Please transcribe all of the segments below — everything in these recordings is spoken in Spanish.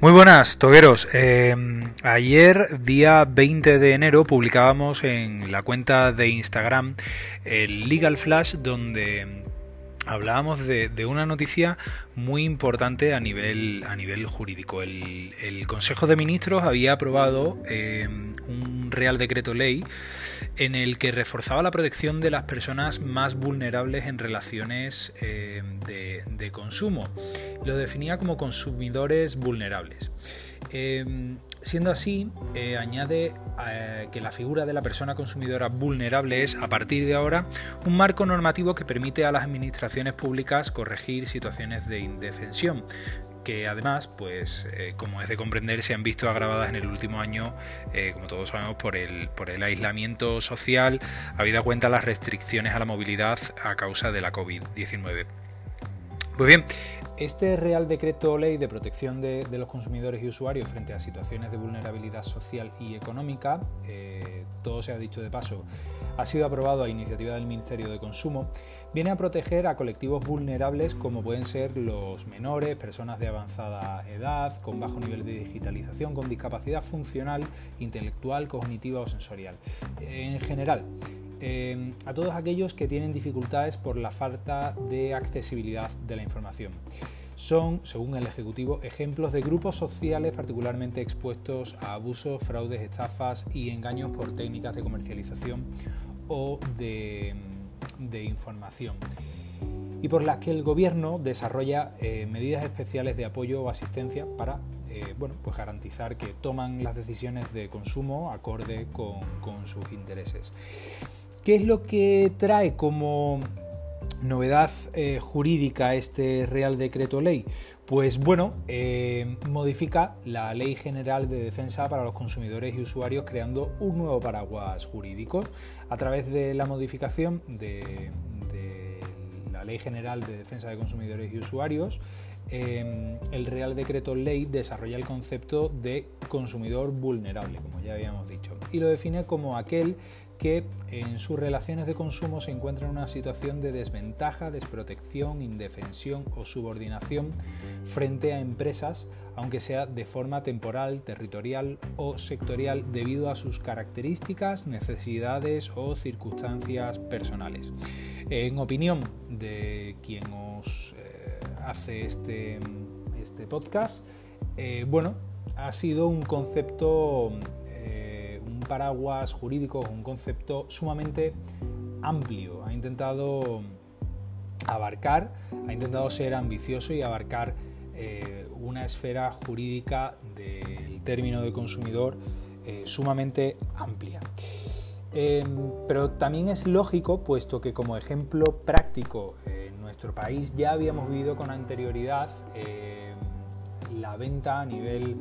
Muy buenas, togueros. Eh, ayer, día 20 de enero, publicábamos en la cuenta de Instagram el Legal Flash donde hablábamos de, una noticia muy importante a nivel, a nivel jurídico. El, Consejo de Ministros había aprobado eh, un Real Decreto Ley en el que reforzaba la protección de las personas más vulnerables en relaciones eh, de, consumo. Lo definía como consumidores vulnerables. Eh, siendo así, eh, añade que la figura de la persona consumidora vulnerable es, a partir de ahora, un marco normativo que permite a las administraciones públicas corregir situaciones de indefensión, que además, pues eh, como es de comprender, se han visto agravadas en el último año, eh, como todos sabemos, por el, por el aislamiento social, habida cuenta las restricciones a la movilidad a causa de la COVID-19. Pues bien, este Real Decreto Ley de Protección de, los Consumidores y Usuarios frente a situaciones de vulnerabilidad social y económica, eh, todo se ha dicho de paso, ha sido aprobado a iniciativa del Ministerio de Consumo, viene a proteger a colectivos vulnerables como pueden ser los menores, personas de avanzada edad, con bajo nivel de digitalización, con discapacidad funcional, intelectual, cognitiva o sensorial. En general, Em, a todos aquellos que tienen dificultades por la falta de accesibilidad de la información. Son, según el Ejecutivo, ejemplos de grupos sociales particularmente expuestos a abusos, fraudes, estafas y engaños por técnicas de comercialización o de, información y por las que el Gobierno desarrolla eh, medidas especiales de apoyo o asistencia para eh, bueno, pues garantizar que toman las decisiones de consumo acorde con sus intereses. ¿Qué es lo que trae como novedad eh, jurídica este Real Decreto Ley? Pues bueno, eh, modifica la Ley General de Defensa para los Consumidores y Usuarios creando un nuevo paraguas jurídico a través de la modificación de, la Ley General de Defensa de Consumidores y Usuarios. Eh, el Real Decreto Ley desarrolla el concepto de consumidor vulnerable, como ya habíamos dicho, y lo define como aquel que en sus relaciones de consumo se encuentra en una situación de desventaja, desprotección, indefensión o subordinación frente a empresas, aunque sea de forma temporal, territorial o sectorial debido a sus características, necesidades o circunstancias personales. En opinión de quien os eh, hace este, este podcast, eh, bueno, ha sido un concepto paraguas jurídico, un concepto sumamente amplio. Ha intentado abarcar, ha intentado ser ambicioso y abarcar eh, una esfera jurídica del término de consumidor eh, sumamente amplia. Em, pero también es lógico, puesto que como ejemplo práctico en nuestro país ya habíamos vivido con anterioridad em, la venta a nivel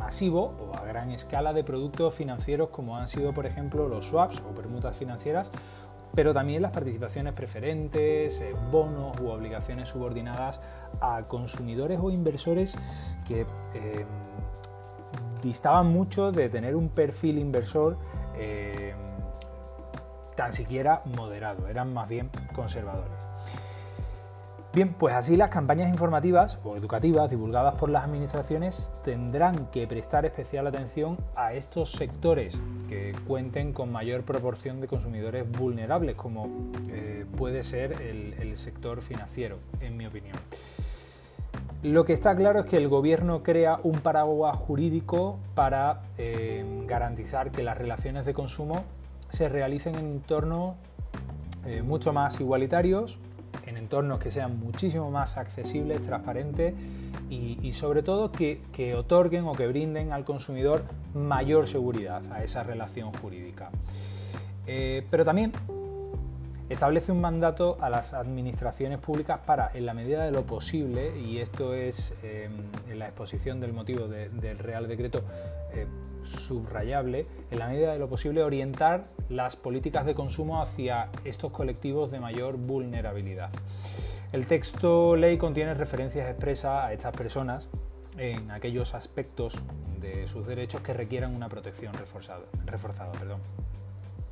masivo o a gran escala de productos financieros como han sido por ejemplo los swaps o permutas financieras, pero también las participaciones preferentes, eh, bonos u obligaciones subordinadas a consumidores o inversores que eh, distaban mucho de tener un perfil inversor eh, tan siquiera moderado, eran más bien conservadores. Bien, pues así las campañas informativas o educativas divulgadas por las administraciones tendrán que prestar especial atención a estos sectores que cuenten con mayor proporción de consumidores vulnerables, como eh, puede ser el, sector financiero, en mi opinión. Lo que está claro es que el gobierno crea un paraguas jurídico para eh, garantizar que las relaciones de consumo se realicen en entornos eh, mucho más igualitarios, entornos que sean muchísimo más accesibles, transparentes y, sobre todo que, otorguen o que brinden al consumidor mayor seguridad a esa relación jurídica. Eh, pero también establece un mandato a las administraciones públicas para, en la medida de lo posible, y esto es em, en la exposición del motivo del Real Decreto eh, subrayable, en la medida de lo posible, orientar las políticas de consumo hacia estos colectivos de mayor vulnerabilidad. El texto ley contiene referencias expresas a estas personas en aquellos aspectos de sus derechos que requieran una protección reforzada.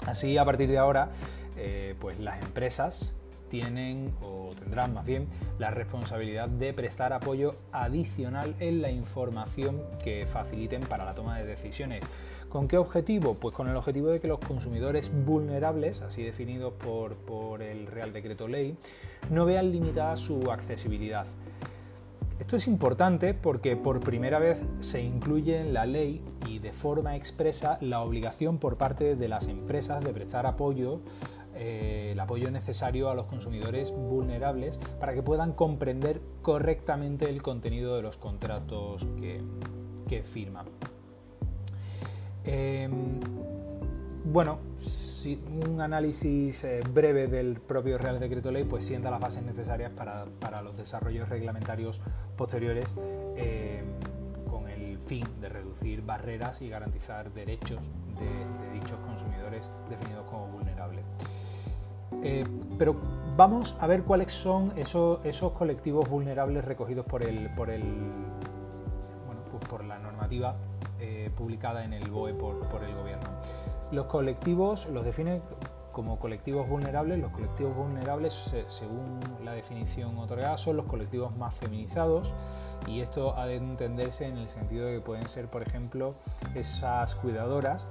Así, a partir de ahora, eh, pues las empresas tienen o tendrán más bien la responsabilidad de prestar apoyo adicional en la información que faciliten para la toma de decisiones. ¿Con qué objetivo? Pues con el objetivo de que los consumidores vulnerables, así definidos por, por el Real Decreto Ley, no vean limitada su accesibilidad. Esto es importante porque por primera vez se incluye en la ley y de forma expresa la obligación por parte de las empresas de prestar apoyo, eh, el apoyo necesario a los consumidores vulnerables para que puedan comprender correctamente el contenido de los contratos que, firman. Em, bueno, un análisis eh, breve del propio Real Decreto Ley pues sienta las bases necesarias para, los desarrollos reglamentarios posteriores eh, con el fin de reducir barreras y garantizar derechos de, dichos consumidores definidos como. Eh, pero vamos a ver cuáles son esos, colectivos vulnerables recogidos por el, por pues la normativa publicada en el BOE por el gobierno. Los colectivos los definen como colectivos vulnerables. Los colectivos vulnerables, según la definición otorgada, son los colectivos más feminizados y esto ha de entenderse en el sentido de que pueden ser, por ejemplo, esas cuidadoras,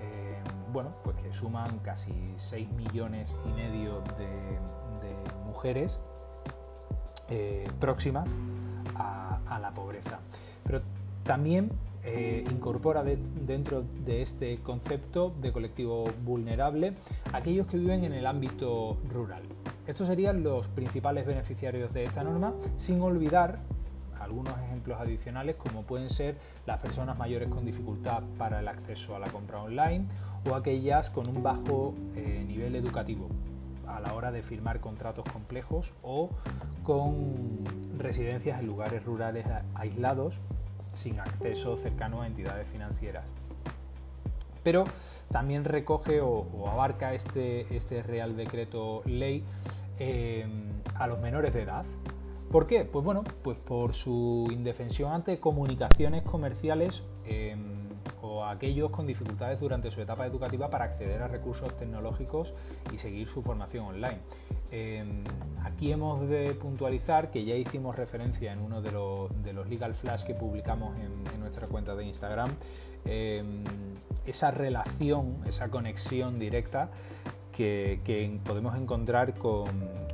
eh, bueno, pues que suman casi 6 millones y medio de, mujeres eh, próximas a, la pobreza. Pero también eh, incorpora dentro de este concepto de colectivo vulnerable aquellos que viven en el ámbito rural. Estos serían los principales beneficiarios de esta norma, sin olvidar algunos ejemplos adicionales como pueden ser las personas mayores con dificultad para el acceso a la compra online o aquellas con un bajo eh, nivel educativo a la hora de firmar contratos complejos o con residencias en lugares rurales aislados sin acceso cercano a entidades financieras. Pero también recoge o, abarca este, este, Real Decreto Ley eh, a los menores de edad. ¿Por qué? Pues bueno, pues por su indefensión ante comunicaciones comerciales eh, o aquellos con dificultades durante su etapa educativa para acceder a recursos tecnológicos y seguir su formación online. Em, aquí hemos de puntualizar que ya hicimos referencia en uno de los, legal flash que publicamos en, nuestra cuenta de Instagram, em, esa relación, esa conexión directa que, podemos encontrar con,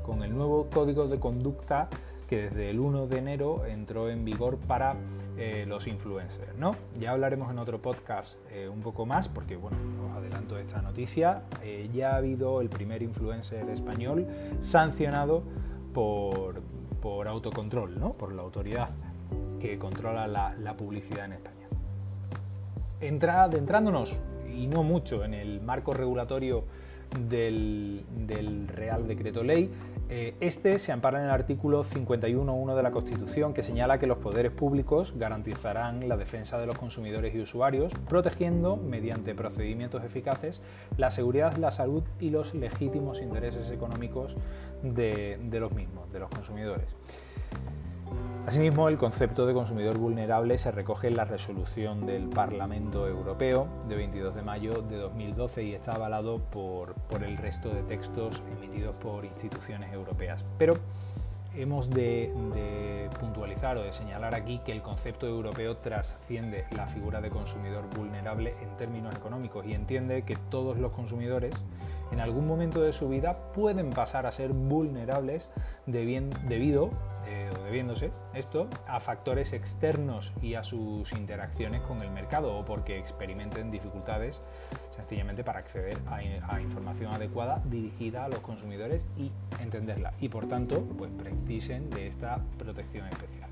con el nuevo código de conducta que desde el 1 de enero entró en vigor para eh, los influencers. ¿no? Ya hablaremos en otro podcast eh, un poco más, porque bueno, os adelanto esta noticia. Eh, ya ha habido el primer influencer español sancionado por, por autocontrol, ¿no? por la autoridad que controla la, publicidad en España. Entra, adentrándonos, y no mucho, en el marco regulatorio del, Real Decreto Ley. Eh, este se ampara en el artículo 51.1 de la Constitución que señala que los poderes públicos garantizarán la defensa de los consumidores y usuarios, protegiendo, mediante procedimientos eficaces, la seguridad, la salud y los legítimos intereses económicos de los mismos, de los consumidores. Asimismo, el concepto de consumidor vulnerable se recoge en la resolución del Parlamento Europeo de 22 de mayo de 2012 y está avalado por, el resto de textos emitidos por instituciones europeas. Pero hemos de, puntualizar o de señalar aquí que el concepto europeo trasciende la figura de consumidor vulnerable en términos económicos y entiende que todos los consumidores en algún momento de su vida pueden pasar a ser vulnerables debido o debiéndose esto a factores externos y a sus interacciones con el mercado o porque experimenten dificultades sencillamente para acceder a, información adecuada dirigida a los consumidores y entenderla y por tanto pues precisen de esta protección especial.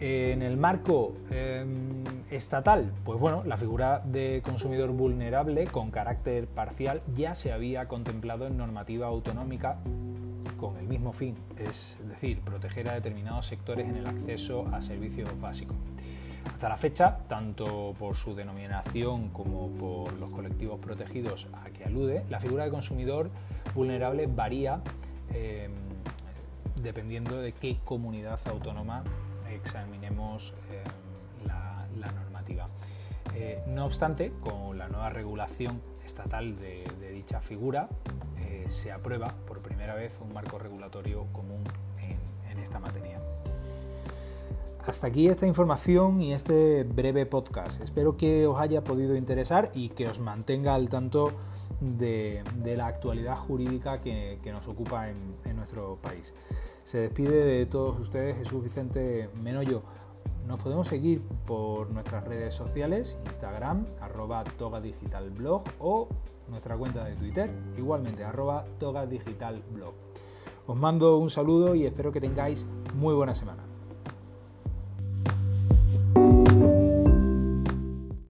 En el marco em, estatal, pues bueno, la figura de consumidor vulnerable con carácter parcial ya se había contemplado en normativa autonómica con el mismo fin, es decir, proteger a determinados sectores en el acceso a servicios básicos. Hasta la fecha, tanto por su denominación como por los colectivos protegidos a que alude, la figura de consumidor vulnerable varía em, dependiendo de qué comunidad autónoma examinemos em, la, normativa. Eh, no obstante, con la nueva regulación estatal de, dicha figura, eh, se aprueba por primera vez un marco regulatorio común en, esta materia. Hasta aquí esta información y este breve podcast. Espero que os haya podido interesar y que os mantenga al tanto de, la actualidad jurídica que, nos ocupa en, nuestro país. Se despide de todos ustedes Jesús Vicente Menoyo. Nos podemos seguir por nuestras redes sociales, Instagram, arroba togadigitalblog o nuestra cuenta de Twitter, igualmente arroba togadigitalblog. Os mando un saludo y espero que tengáis muy buena semana.